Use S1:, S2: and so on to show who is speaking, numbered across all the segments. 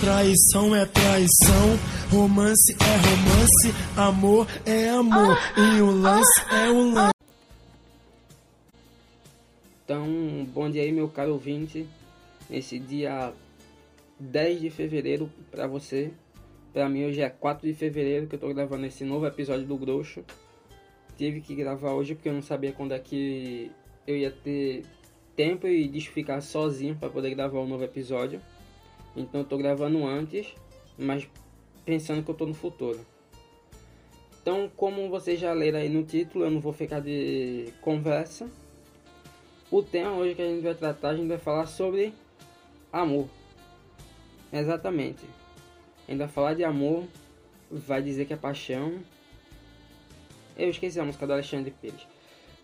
S1: Traição é traição, romance é romance, amor é amor, e o lance é o lance.
S2: Então, bom dia aí, meu caro ouvinte. Nesse dia 10 de fevereiro para você. Para mim, hoje é 4 de fevereiro que eu tô gravando esse novo episódio do Grosso. Tive que gravar hoje porque eu não sabia quando é que eu ia ter tempo e de ficar sozinho para poder gravar um novo episódio. Então, eu tô gravando antes, mas pensando que eu tô no futuro. Então, como vocês já leram aí no título, eu não vou ficar de conversa o tema hoje que a gente vai tratar, a gente vai falar sobre amor. Exatamente. A gente vai falar de amor, vai dizer que é paixão. Eu esqueci a música do Alexandre Pires.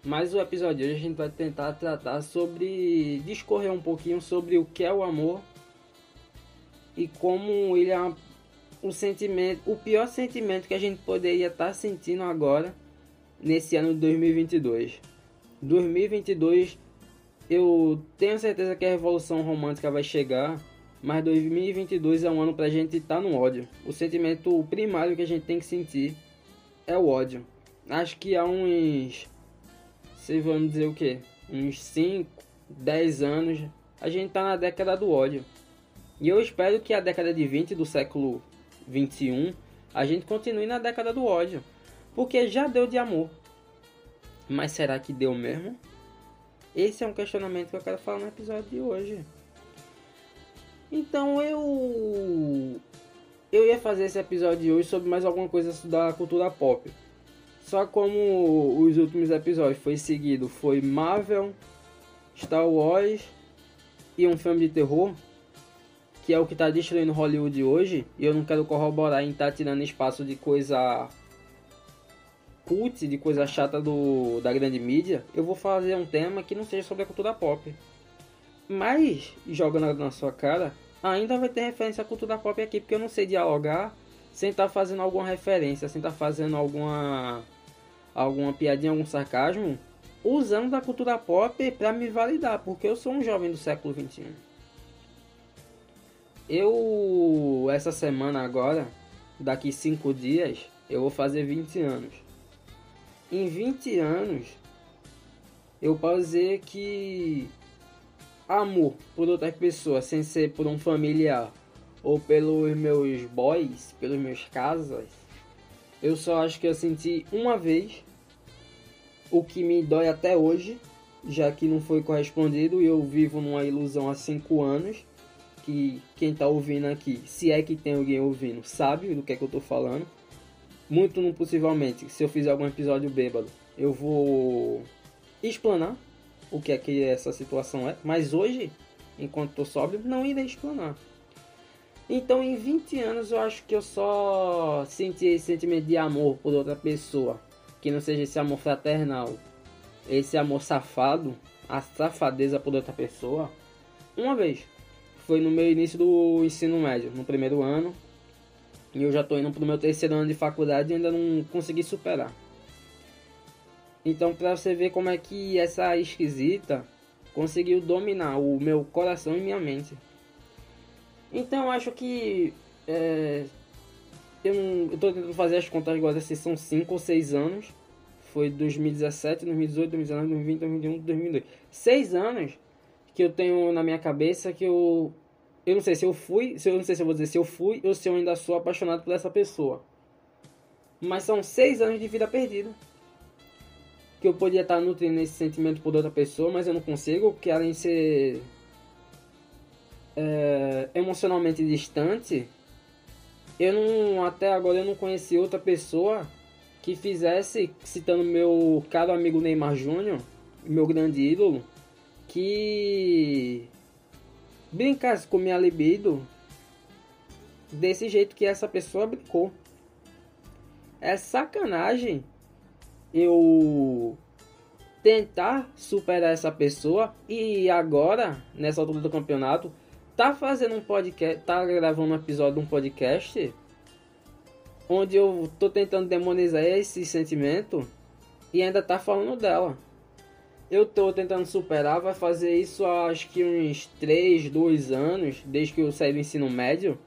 S2: Mas o episódio de hoje a gente vai tentar tratar sobre. discorrer um pouquinho sobre o que é o amor e como ele é um sentimento, o pior sentimento que a gente poderia estar sentindo agora nesse ano de 2022. 2022 eu tenho certeza que a revolução romântica vai chegar, mas 2022 é um ano pra gente estar tá no ódio. O sentimento primário que a gente tem que sentir é o ódio. Acho que há uns. Se vamos dizer o que? Uns 5, 10 anos, a gente tá na década do ódio. E eu espero que a década de 20 do século 21 a gente continue na década do ódio. Porque já deu de amor. Mas será que deu mesmo? Esse é um questionamento que eu quero falar no episódio de hoje. Então eu eu ia fazer esse episódio de hoje sobre mais alguma coisa da cultura pop. Só como os últimos episódios foi seguido, foi Marvel, Star Wars e um filme de terror, que é o que está destruindo Hollywood hoje, e eu não quero corroborar em estar tá tirando espaço de coisa cult, de coisa chata do, da grande mídia, eu vou fazer um tema que não seja sobre a cultura pop. Mas, jogando na sua cara, ainda vai ter referência à cultura pop aqui, porque eu não sei dialogar sem estar tá fazendo alguma referência, sem estar tá fazendo alguma alguma piadinha, algum sarcasmo, usando da cultura pop para me validar, porque eu sou um jovem do século 21. Eu, essa semana agora, daqui 5 dias, eu vou fazer 20 anos em 20 anos, eu posso dizer que amor por outra pessoa, sem ser por um familiar ou pelos meus boys, pelos meus casas, eu só acho que eu senti uma vez o que me dói até hoje, já que não foi correspondido e eu vivo numa ilusão há 5 anos. Que quem tá ouvindo aqui, se é que tem alguém ouvindo, sabe do que é que eu tô falando muito não possivelmente, se eu fizer algum episódio bêbado, eu vou explanar o que é que essa situação é. Mas hoje, enquanto estou sóbrio, não irei explanar. Então, em 20 anos, eu acho que eu só senti esse sentimento de amor por outra pessoa. Que não seja esse amor fraternal, esse amor safado, a safadeza por outra pessoa. Uma vez. Foi no meu início do ensino médio, no primeiro ano. E eu já estou indo para o meu terceiro ano de faculdade e ainda não consegui superar. Então, para você ver como é que essa esquisita conseguiu dominar o meu coração e minha mente. Então, eu acho que. É, eu, estou tentando fazer as contas agora se são 5 ou 6 anos. Foi 2017, 2018, 2019, 2020, 2021, 2022. 6 anos que eu tenho na minha cabeça que eu eu não sei se eu fui, se eu não sei se eu vou dizer se eu fui ou se eu ainda sou apaixonado por essa pessoa. Mas são seis anos de vida perdida. Que eu podia estar nutrindo esse sentimento por outra pessoa, mas eu não consigo, porque além de ser é, emocionalmente distante, eu não, até agora eu não conheci outra pessoa que fizesse, citando meu caro amigo Neymar Júnior, meu grande ídolo, que brincasse com minha libido desse jeito que essa pessoa brincou. É sacanagem eu tentar superar essa pessoa e agora, nessa altura do campeonato, tá fazendo um podcast, tá gravando um episódio de um podcast onde eu tô tentando demonizar esse sentimento e ainda tá falando dela. Eu tô tentando superar, vai fazer isso acho que uns 3, 2 anos, desde que eu saí do ensino médio.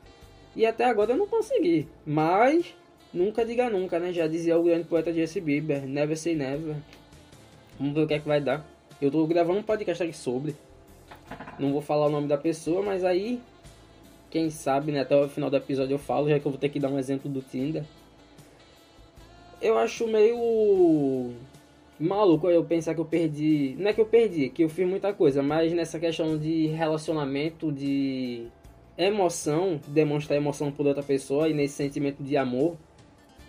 S2: E até agora eu não consegui. Mas nunca diga nunca, né? Já dizia o grande poeta Jesse Bieber, never say never. Vamos ver o que é que vai dar. Eu tô gravando um podcast aqui sobre. Não vou falar o nome da pessoa, mas aí quem sabe, né, até o final do episódio eu falo, já que eu vou ter que dar um exemplo do Tinder. Eu acho meio maluco eu pensar que eu perdi. Não é que eu perdi, que eu fiz muita coisa, mas nessa questão de relacionamento, de emoção, demonstrar emoção por outra pessoa e nesse sentimento de amor,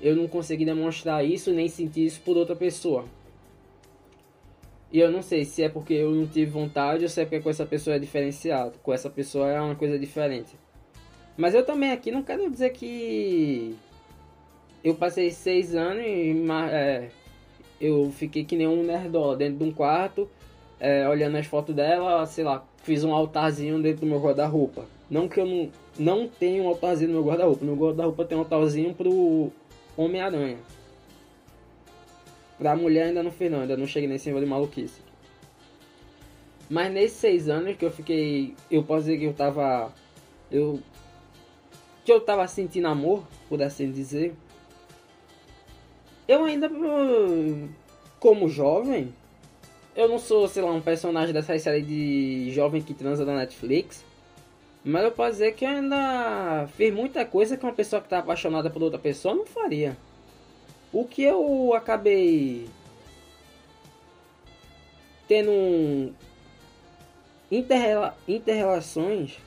S2: eu não consegui demonstrar isso nem sentir isso por outra pessoa. E eu não sei se é porque eu não tive vontade ou se é porque com essa pessoa é diferenciado. Com essa pessoa é uma coisa diferente. Mas eu também aqui não quero dizer que eu passei seis anos e é, eu fiquei que nem um nerdola dentro de um quarto, é, olhando as fotos dela, sei lá, fiz um altarzinho dentro do meu guarda-roupa. Não que eu não, não tenho um altarzinho no meu guarda-roupa. No guarda-roupa tem um altarzinho pro Homem-Aranha. Pra mulher ainda não fiz não, ainda não cheguei nesse nível de maluquice. Mas nesses seis anos que eu fiquei. Eu posso dizer que eu tava. Eu. Que eu tava sentindo amor, por assim dizer eu ainda, como jovem, eu não sou, sei lá, um personagem dessa série de jovem que transa da Netflix. Mas eu posso dizer que eu ainda fiz muita coisa que uma pessoa que tá apaixonada por outra pessoa não faria. O que eu acabei tendo um interrela interrelações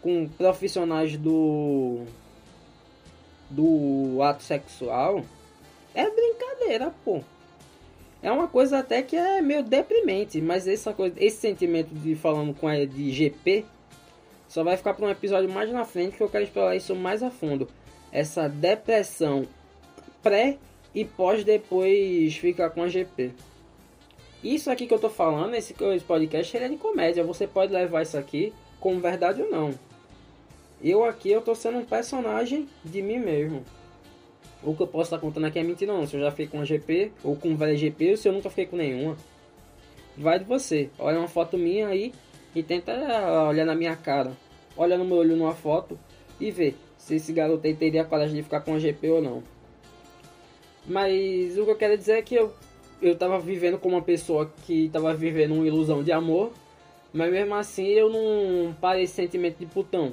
S2: com profissionais do do ato sexual é brincadeira, pô. É uma coisa até que é meio deprimente, mas essa coisa, esse sentimento de falando com a de GP só vai ficar para um episódio mais na frente que eu quero explorar isso mais a fundo. Essa depressão pré e pós depois ficar com a GP. Isso aqui que eu tô falando, esse, esse podcast, ele é de comédia. Você pode levar isso aqui como verdade ou não. Eu aqui eu tô sendo um personagem de mim mesmo. O que eu posso estar contando aqui é mentira não. Se eu já fiquei com uma GP ou com várias GP ou se eu nunca fiquei com nenhuma. Vai de você. Olha uma foto minha aí e tenta olhar na minha cara. Olha no meu olho numa foto e vê se esse garoto aí teria coragem de ficar com a GP ou não. Mas o que eu quero dizer é que eu, eu tava vivendo como uma pessoa que tava vivendo uma ilusão de amor. Mas mesmo assim eu não parei sentimento de putão.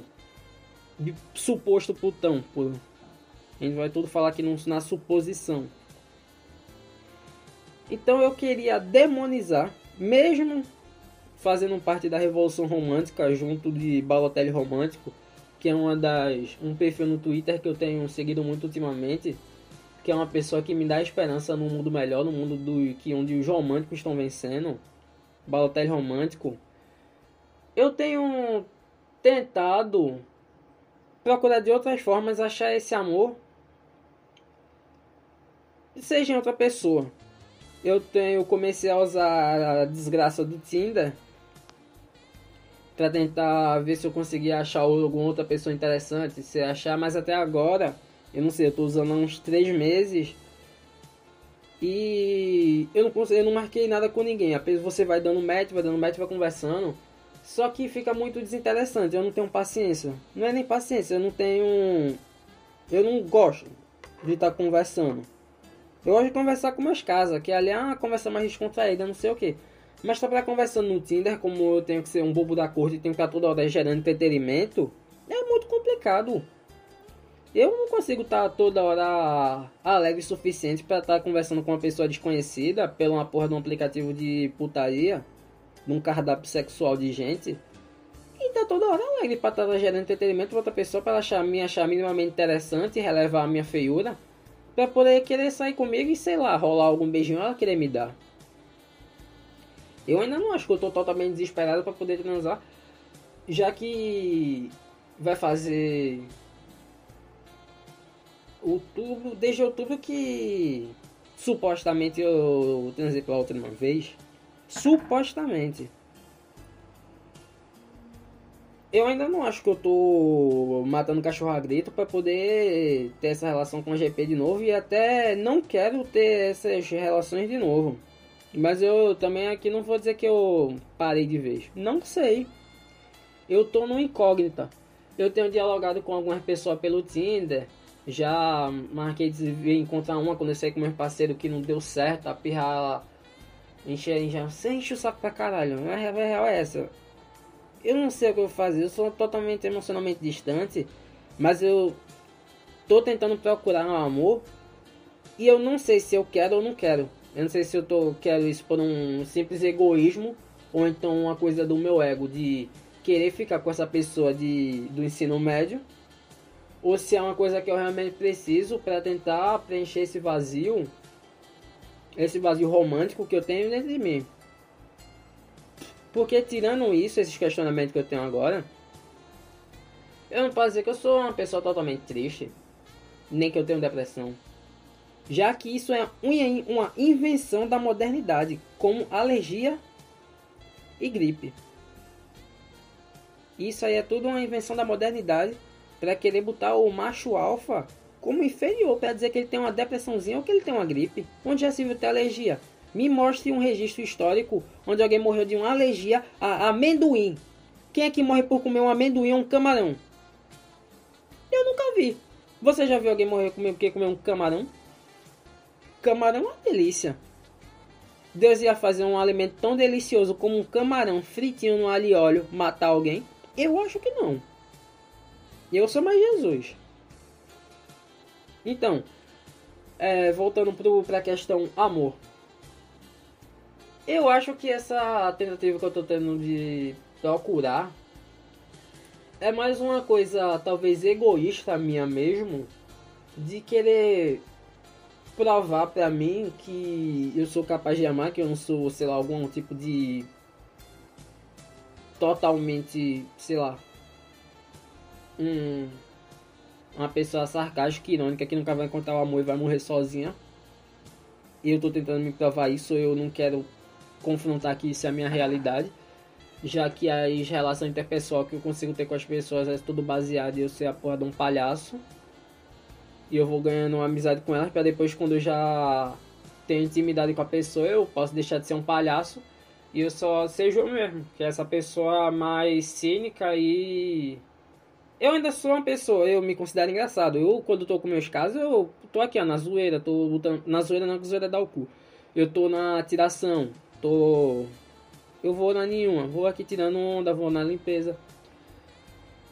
S2: De suposto putão, por, a gente vai tudo falar aqui na suposição. Então eu queria demonizar, mesmo fazendo parte da Revolução Romântica, junto de Balotelli Romântico, que é uma das um perfil no Twitter que eu tenho seguido muito ultimamente, que é uma pessoa que me dá esperança num mundo melhor, no mundo do que onde os românticos estão vencendo. Balotelli Romântico. Eu tenho tentado procurar de outras formas achar esse amor seja em outra pessoa. Eu tenho comecei a usar a desgraça do Tinder para tentar ver se eu conseguia achar alguma outra pessoa interessante, se achar, mas até agora, eu não sei, eu tô usando há uns três meses e eu não consegui, eu não marquei nada com ninguém. Apenas você vai dando match, vai dando match, vai conversando. Só que fica muito desinteressante, eu não tenho paciência. Não é nem paciência, eu não tenho eu não gosto de estar conversando. Eu gosto de conversar com meus casas, que ali é uma conversa mais descontraída, não sei o que. Mas pra estar conversando no Tinder, como eu tenho que ser um bobo da corte e tenho que estar toda hora gerando entretenimento, é muito complicado. Eu não consigo estar toda hora alegre o suficiente para estar conversando com uma pessoa desconhecida pela uma porra de um aplicativo de putaria, num cardápio sexual de gente. E tá toda hora alegre para estar gerando entretenimento para outra pessoa para achar, me achar minimamente interessante e relevar a minha feiura pra poder querer sair comigo e sei lá, rolar algum beijinho ela querer me dar. Eu ainda não acho que eu tô totalmente desesperado para poder transar, já que vai fazer outubro, desde outubro que supostamente eu transei pela última vez. Supostamente. Eu ainda não acho que eu tô matando cachorro a grito para poder ter essa relação com a GP de novo e até não quero ter essas relações de novo. Mas eu também aqui não vou dizer que eu parei de vez. Não sei. Eu tô no incógnita. Eu tenho dialogado com algumas pessoas pelo Tinder. Já marquei de encontrar uma quando eu saí com meu parceiro que não deu certo, a pirra enche, você enche o saco pra caralho. A real é essa. Eu não sei o que eu vou fazer, eu sou totalmente emocionalmente distante, mas eu tô tentando procurar um amor e eu não sei se eu quero ou não quero. Eu não sei se eu tô, quero isso por um simples egoísmo ou então uma coisa do meu ego de querer ficar com essa pessoa de, do ensino médio ou se é uma coisa que eu realmente preciso para tentar preencher esse vazio, esse vazio romântico que eu tenho dentro de mim. Porque tirando isso, esses questionamentos que eu tenho agora, eu não posso dizer que eu sou uma pessoa totalmente triste, nem que eu tenho depressão. Já que isso é uma invenção da modernidade, como alergia e gripe. Isso aí é tudo uma invenção da modernidade para querer botar o macho alfa como inferior, para dizer que ele tem uma depressãozinha ou que ele tem uma gripe. Onde já se viu ter alergia? Me mostre um registro histórico onde alguém morreu de uma alergia a amendoim. Quem é que morre por comer um amendoim ou um camarão? Eu nunca vi. Você já viu alguém morrer porque comer um camarão? Camarão é uma delícia. Deus ia fazer um alimento tão delicioso como um camarão fritinho no alho e óleo matar alguém? Eu acho que não. Eu sou mais Jesus. Então, é, voltando para a questão amor. Eu acho que essa tentativa que eu tô tendo de procurar é mais uma coisa talvez egoísta minha mesmo de querer provar para mim que eu sou capaz de amar, que eu não sou, sei lá, algum tipo de totalmente, sei lá, um, uma pessoa sarcástica, irônica, que nunca vai encontrar o amor e vai morrer sozinha. Eu tô tentando me provar isso, eu não quero confrontar que isso é a minha realidade. Já que as relações interpessoal que eu consigo ter com as pessoas é tudo baseado em eu ser a porra de um palhaço. E eu vou ganhando uma amizade com elas para depois quando eu já tenho intimidade com a pessoa, eu posso deixar de ser um palhaço e eu só seja eu mesmo, que é essa pessoa mais cínica e eu ainda sou uma pessoa, eu me considero engraçado. Eu, quando tô com meus casos, eu tô aqui, ó, na zoeira, tô botando. Na zoeira não, que zoeira dá o cu. Eu tô na tiração, tô. Eu vou na nenhuma, vou aqui tirando onda, vou na limpeza.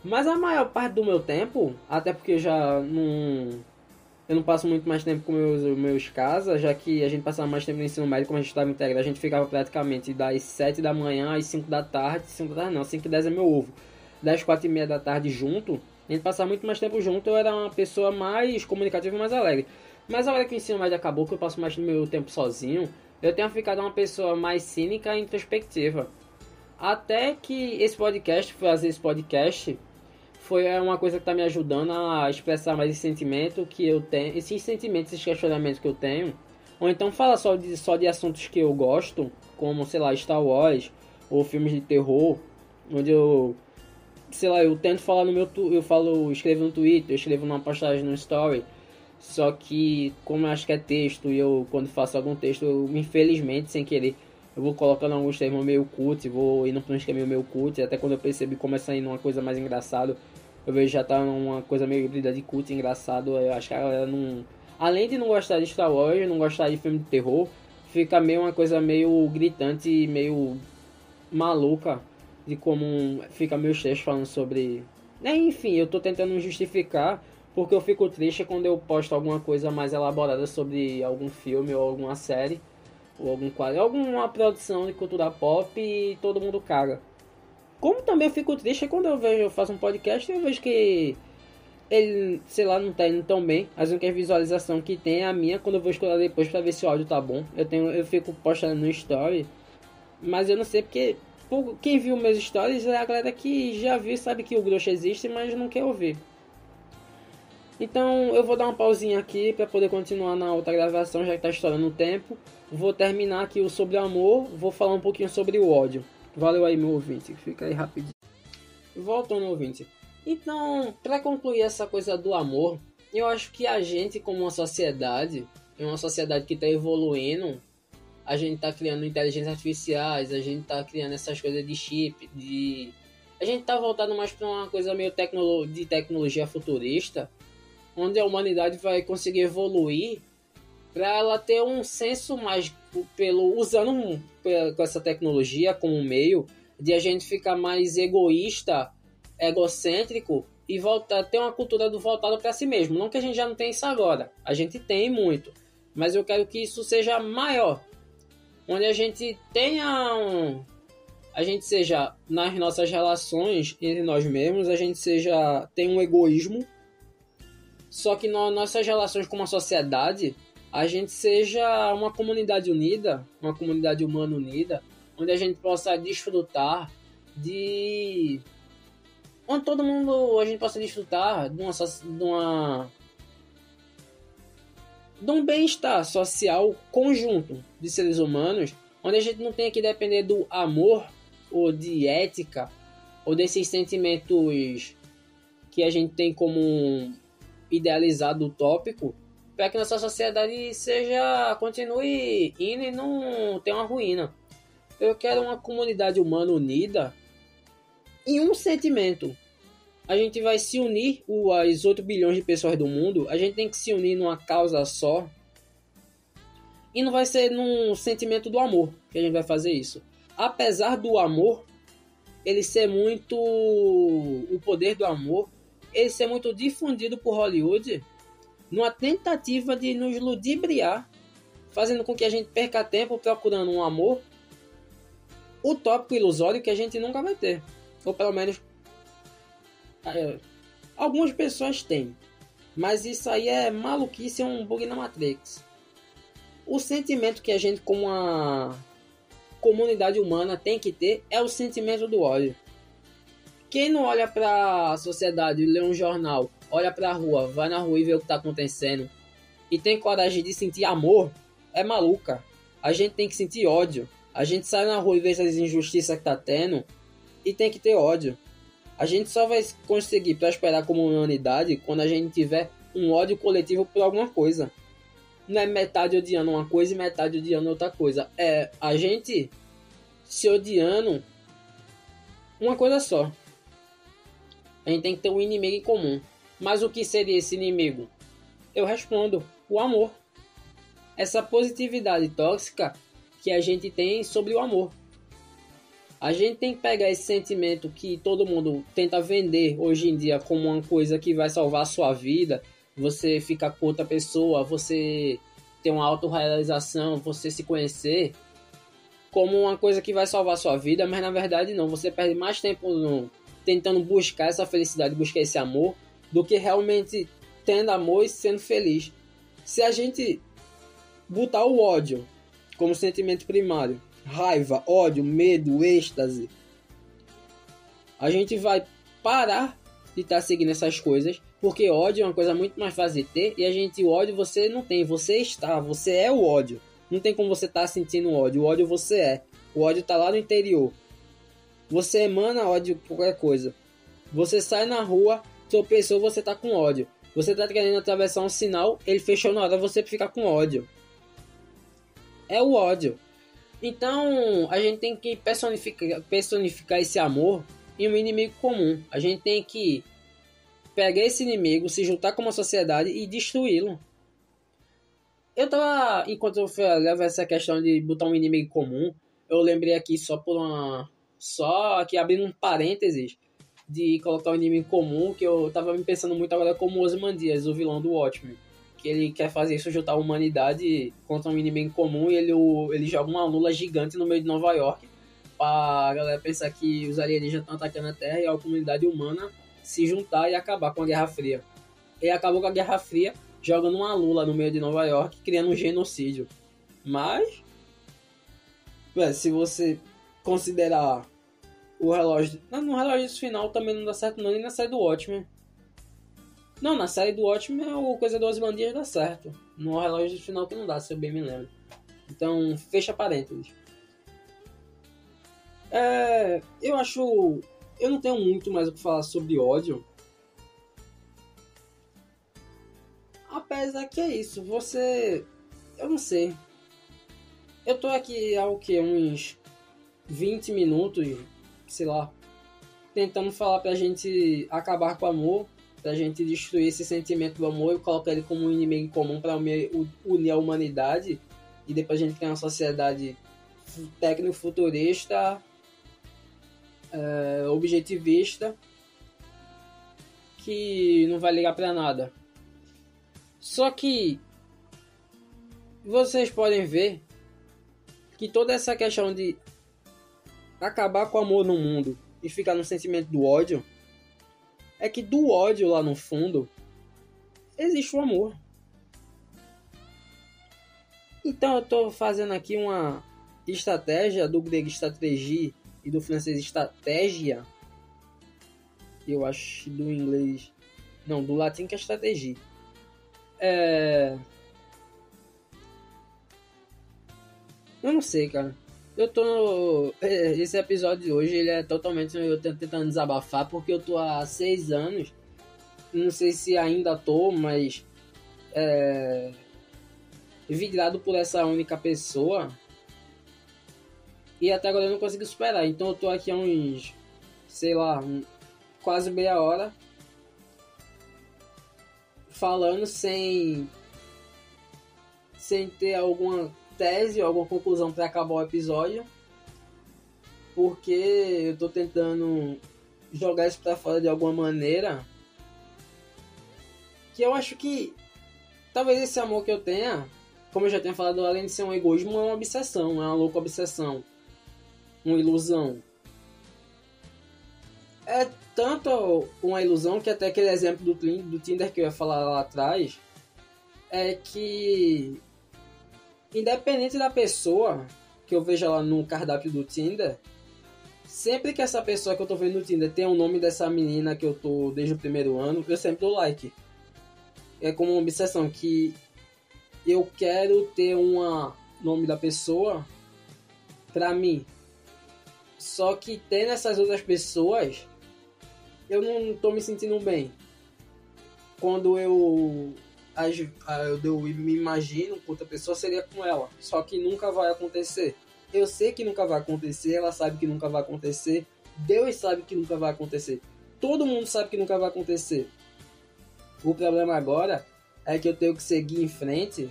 S2: Mas a maior parte do meu tempo, até porque já não. Eu não passo muito mais tempo com meus, meus casas, já que a gente passava mais tempo no ensino médio, como a gente estava integrado, a gente ficava praticamente das 7 da manhã às 5 da tarde. 5 da tarde não, 5 e 10 é meu ovo das quatro e meia da tarde junto, a gente passava muito mais tempo junto, eu era uma pessoa mais comunicativa e mais alegre. Mas a hora que o ensino médio acabou, que eu passo mais do meu tempo sozinho, eu tenho ficado uma pessoa mais cínica e introspectiva. Até que esse podcast, fazer esse podcast, foi uma coisa que está me ajudando a expressar mais esse sentimento que eu tenho, esses sentimentos, esses questionamentos que eu tenho. Ou então fala só de, só de assuntos que eu gosto, como, sei lá, Star Wars, ou filmes de terror, onde eu sei lá, eu tento falar no meu eu falo, escrevo no Twitter, eu escrevo numa postagem no story. Só que como eu acho que é texto e eu quando faço algum texto, eu infelizmente sem querer, eu vou colocando alguns termos meio cult, vou indo para um esquema meio cult, até quando eu percebi começa a ir numa coisa mais engraçada, eu vejo já tá numa coisa meio híbrida de cult engraçado, eu acho que a galera não além de não gostar de Star Wars, não gostar de filme de terror, fica meio uma coisa meio gritante, meio maluca de como fica meus textos falando sobre. É, enfim, eu tô tentando justificar porque eu fico triste quando eu posto alguma coisa mais elaborada sobre algum filme ou alguma série ou algum quadro, alguma produção de cultura pop e todo mundo caga. Como também eu fico triste quando eu vejo, eu faço um podcast e eu vejo que ele, sei lá, não tá indo tão bem. As únicas visualização que tem é a minha quando eu vou escutar depois para ver se o áudio tá bom. Eu tenho, eu fico postando no story, mas eu não sei porque quem viu meus stories é a galera que já viu sabe que o Grosso existe, mas não quer ouvir. Então eu vou dar uma pausinha aqui para poder continuar na outra gravação, já que está estourando o tempo. Vou terminar aqui o sobre amor, vou falar um pouquinho sobre o ódio. Valeu aí, meu ouvinte. Fica aí rapidinho. Voltando, ouvinte. Então, para concluir essa coisa do amor, eu acho que a gente, como uma sociedade, é uma sociedade que está evoluindo, a gente tá criando inteligências artificiais, a gente tá criando essas coisas de chip, de A gente tá voltando mais para uma coisa meio tecnolo de tecnologia futurista, onde a humanidade vai conseguir evoluir para ela ter um senso mais pelo usando um, com essa tecnologia como meio de a gente ficar mais egoísta, egocêntrico e voltar ter uma cultura do voltado para si mesmo. Não que a gente já não tenha isso agora, a gente tem muito, mas eu quero que isso seja maior, onde a gente tenha um, a gente seja nas nossas relações entre nós mesmos, a gente seja tem um egoísmo, só que nas nossas relações com uma sociedade a gente seja uma comunidade unida, uma comunidade humana unida, onde a gente possa desfrutar de. onde todo mundo a gente possa desfrutar de uma. de, uma, de um bem-estar social conjunto de seres humanos, onde a gente não tenha que depender do amor ou de ética ou desses sentimentos que a gente tem como idealizado utópico para que nossa sociedade seja continue indo e não tenha uma ruína. Eu quero uma comunidade humana unida em um sentimento. A gente vai se unir, as 8 bilhões de pessoas do mundo, a gente tem que se unir numa causa só. E não vai ser num sentimento do amor que a gente vai fazer isso. Apesar do amor, ele ser muito. O poder do amor, ele ser muito difundido por Hollywood numa tentativa de nos ludibriar, fazendo com que a gente perca tempo procurando um amor utópico ilusório que a gente nunca vai ter. Ou pelo menos é, algumas pessoas têm. Mas isso aí é maluquice, é um bug na Matrix. O sentimento que a gente, como uma comunidade humana, tem que ter é o sentimento do ódio. Quem não olha para a sociedade lê um jornal olha pra rua, vai na rua e vê o que tá acontecendo e tem coragem de sentir amor, é maluca. A gente tem que sentir ódio. A gente sai na rua e vê essas injustiças que tá tendo e tem que ter ódio. A gente só vai conseguir prosperar como humanidade quando a gente tiver um ódio coletivo por alguma coisa. Não é metade odiando uma coisa e metade odiando outra coisa. É a gente se odiando uma coisa só. A gente tem que ter um inimigo em comum. Mas o que seria esse inimigo? Eu respondo: o amor. Essa positividade tóxica que a gente tem sobre o amor. A gente tem que pegar esse sentimento que todo mundo tenta vender hoje em dia como uma coisa que vai salvar a sua vida. Você ficar com outra pessoa, você ter uma autorrealização, você se conhecer como uma coisa que vai salvar a sua vida, mas na verdade não. Você perde mais tempo no, tentando buscar essa felicidade, buscar esse amor, do que realmente tendo amor e sendo feliz. Se a gente botar o ódio como sentimento primário, raiva, ódio, medo, êxtase, a gente vai parar de estar tá seguindo essas coisas, porque ódio é uma coisa muito mais fácil de ter e a gente o ódio você não tem, você está, você é o ódio. Não tem como você estar tá sentindo ódio, o ódio você é. O ódio está lá no interior. Você emana ódio por qualquer coisa. Você sai na rua, tropeçou, você tá com ódio. Você tá querendo atravessar um sinal, ele fechou na hora, você fica com ódio. É o ódio. Então, a gente tem que personificar, personificar esse amor em um inimigo comum. A gente tem que pegar esse inimigo, se juntar com uma sociedade e destruí-lo. Eu tava, enquanto eu levo essa questão de botar um inimigo comum, eu lembrei aqui só por uma. Só aqui abrindo um parênteses de colocar um inimigo comum, que eu tava me pensando muito agora como Ozymandias, o vilão do Watchmen. Que ele quer fazer isso, juntar a humanidade contra um inimigo comum e ele, ele joga uma lula gigante no meio de Nova York pra galera pensar que os alienígenas estão atacando a Terra e a comunidade humana se juntar e acabar com a Guerra Fria. Ele acabou com a Guerra Fria jogando uma lula no meio de Nova York, criando um genocídio. Mas, se você considerar o relógio. Não, no relógio final também não dá certo, não, nem na série do Watchmen. Não, na série do Watchmen a coisa dos bandias dá certo. No relógio final que não dá, se eu bem me lembro. Então, fecha parênteses. É, eu acho. Eu não tenho muito mais o que falar sobre ódio. Apesar que é isso, você. Eu não sei. Eu tô aqui há o que? Uns 20 minutos sei lá, tentando falar pra gente acabar com o amor, pra gente destruir esse sentimento do amor e colocar ele como um inimigo comum para unir a humanidade e depois a gente criar uma sociedade tecno-futurista, é, objetivista, que não vai ligar para nada. Só que vocês podem ver que toda essa questão de acabar com o amor no mundo e ficar no sentimento do ódio, é que do ódio lá no fundo existe o amor. Então eu estou fazendo aqui uma estratégia do grego estratégia e do francês estratégia. Eu acho do inglês. Não, do latim que é estratégia. É. Eu não sei, cara. Eu tô. É, esse episódio de hoje ele é totalmente eu tentando desabafar porque eu tô há seis anos. Não sei se ainda tô, mas. É. Vidrado por essa única pessoa. E até agora eu não consigo superar. Então eu tô aqui há uns. Sei lá, quase meia hora. Falando sem. Sem ter alguma tese ou alguma conclusão para acabar o episódio. Porque eu tô tentando jogar isso para fora de alguma maneira. Que eu acho que talvez esse amor que eu tenha, como eu já tenho falado, além de ser um egoísmo, é uma obsessão, é uma louca obsessão, uma ilusão. É tanto uma ilusão que até aquele exemplo do, do Tinder que eu ia falar lá atrás é que independente da pessoa que eu veja lá no cardápio do Tinder, sempre que essa pessoa que eu tô vendo no Tinder tem o nome dessa menina que eu tô desde o primeiro ano, eu sempre dou like. É como uma obsessão que eu quero ter um nome da pessoa pra mim. Só que tendo essas outras pessoas, eu não tô me sentindo bem. Quando eu eu me imagino com outra pessoa seria com ela. Só que nunca vai acontecer. Eu sei que nunca vai acontecer, ela sabe que nunca vai acontecer, Deus sabe que nunca vai acontecer. Todo mundo sabe que nunca vai acontecer. O problema agora é que eu tenho que seguir em frente,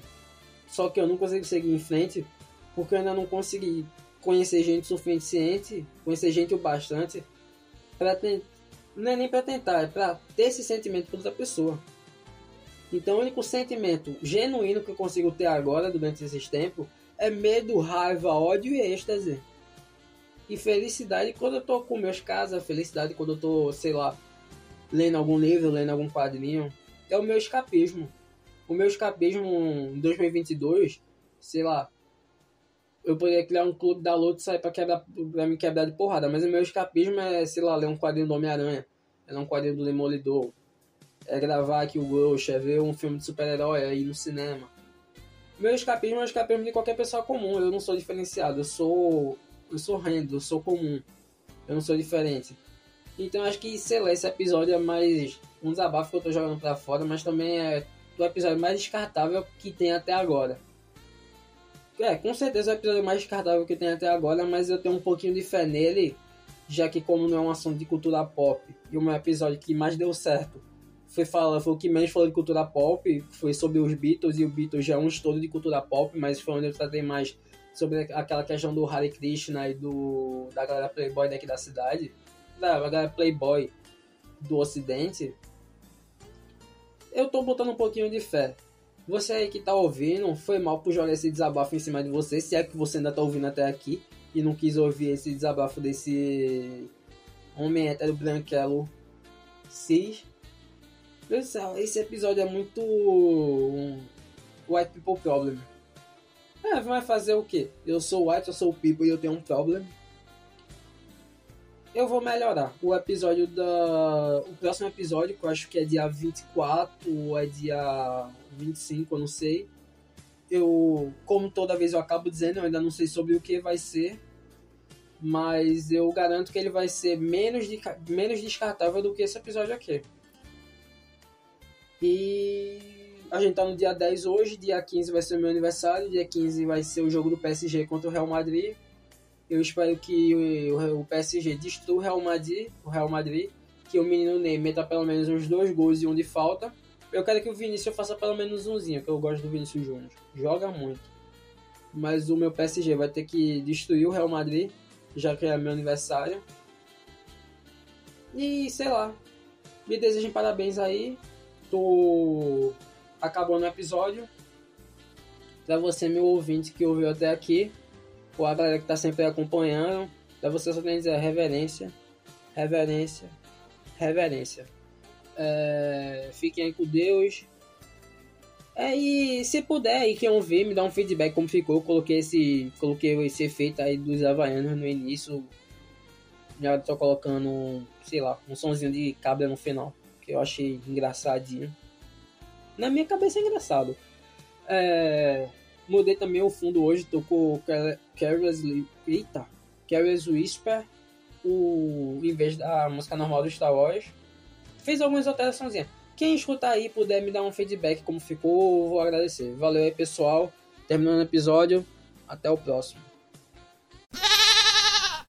S2: só que eu não consigo seguir em frente porque eu ainda não consegui conhecer gente suficiente, conhecer gente o bastante para não é nem para tentar, é para ter esse sentimento por outra pessoa. Então, o único sentimento genuíno que eu consigo ter agora, durante esses tempos, é medo, raiva, ódio e êxtase. E felicidade quando eu tô com meus casas, felicidade quando eu tô, sei lá, lendo algum livro, lendo algum quadrinho. É o meu escapismo. O meu escapismo em 2022, sei lá, eu poderia criar um clube da luta e sair pra, quebrar, pra me quebrar de porrada, mas o meu escapismo é, sei lá, ler um quadrinho do Homem-Aranha, ler um quadrinho do Demolidor, é gravar aqui o Ghost, é ver um filme de super-herói aí no cinema. Meu escapismo é o escapismo de qualquer pessoa comum. Eu não sou diferenciado. Eu sou. Eu sou rendo, eu sou comum. Eu não sou diferente. Então acho que, sei lá, esse episódio é mais um desabafo que eu tô jogando pra fora, mas também é o episódio mais descartável que tem até agora. É, com certeza é o episódio mais descartável que tem até agora, mas eu tenho um pouquinho de fé nele, já que como não é um assunto de cultura pop, e o meu episódio que mais deu certo foi, fala, foi o que menos falou de cultura pop, foi sobre os Beatles, e o Beatles já é um estudo de cultura pop, mas foi onde eu tratei mais sobre aquela questão do Hare Krishna e do, da galera playboy daqui da cidade, da galera playboy do ocidente, eu tô botando um pouquinho de fé. Você aí que tá ouvindo, foi mal por jogar esse desabafo em cima de você, se é que você ainda tá ouvindo até aqui e não quis ouvir esse desabafo desse homem hétero branquelo cis Pessoal, esse episódio é muito white people problem. É, vai fazer o quê? Eu sou white, eu sou people e eu tenho um problem. Eu vou melhorar. O episódio da. O próximo episódio, que eu acho que é dia 24 ou é dia 25, eu não sei. Eu, como toda vez eu acabo dizendo, eu ainda não sei sobre o que vai ser. Mas eu garanto que ele vai ser menos, de, menos descartável do que esse episódio aqui. E a gente tá no dia 10 hoje, dia 15 vai ser o meu aniversário, dia 15 vai ser o jogo do PSG contra o Real Madrid. Eu espero que o, PSG destrua o Real Madrid, o Real Madrid, que o menino Ney meta pelo menos uns dois gols e um de falta. Eu quero que o Vinícius faça pelo menos umzinho, que eu gosto do Vinícius Júnior. Joga muito. Mas o meu PSG vai ter que destruir o Real Madrid, já que é meu aniversário. E sei lá. Me desejem parabéns aí. Tô acabando o episódio. Pra você, meu ouvinte, que ouviu até aqui. Ou a galera que tá sempre acompanhando. Pra você só tem que dizer reverência. Reverência. Reverência. É, fiquem aí com Deus. É, e se puder, e quem ver, me dá um feedback como ficou. Eu coloquei esse, coloquei esse efeito aí dos Havaianos no início. Já tô colocando, sei lá, um sonzinho de cabra no final. Que eu achei engraçadinho. Na minha cabeça é engraçado. É, mudei também o fundo hoje, tô com Careless, eita, Careless Whisper, o, em vez da música normal do Star Wars. Fiz algumas alterações. Quem escutar aí puder me dar um feedback como ficou, vou agradecer. Valeu aí, pessoal. Terminando o episódio. Até o próximo.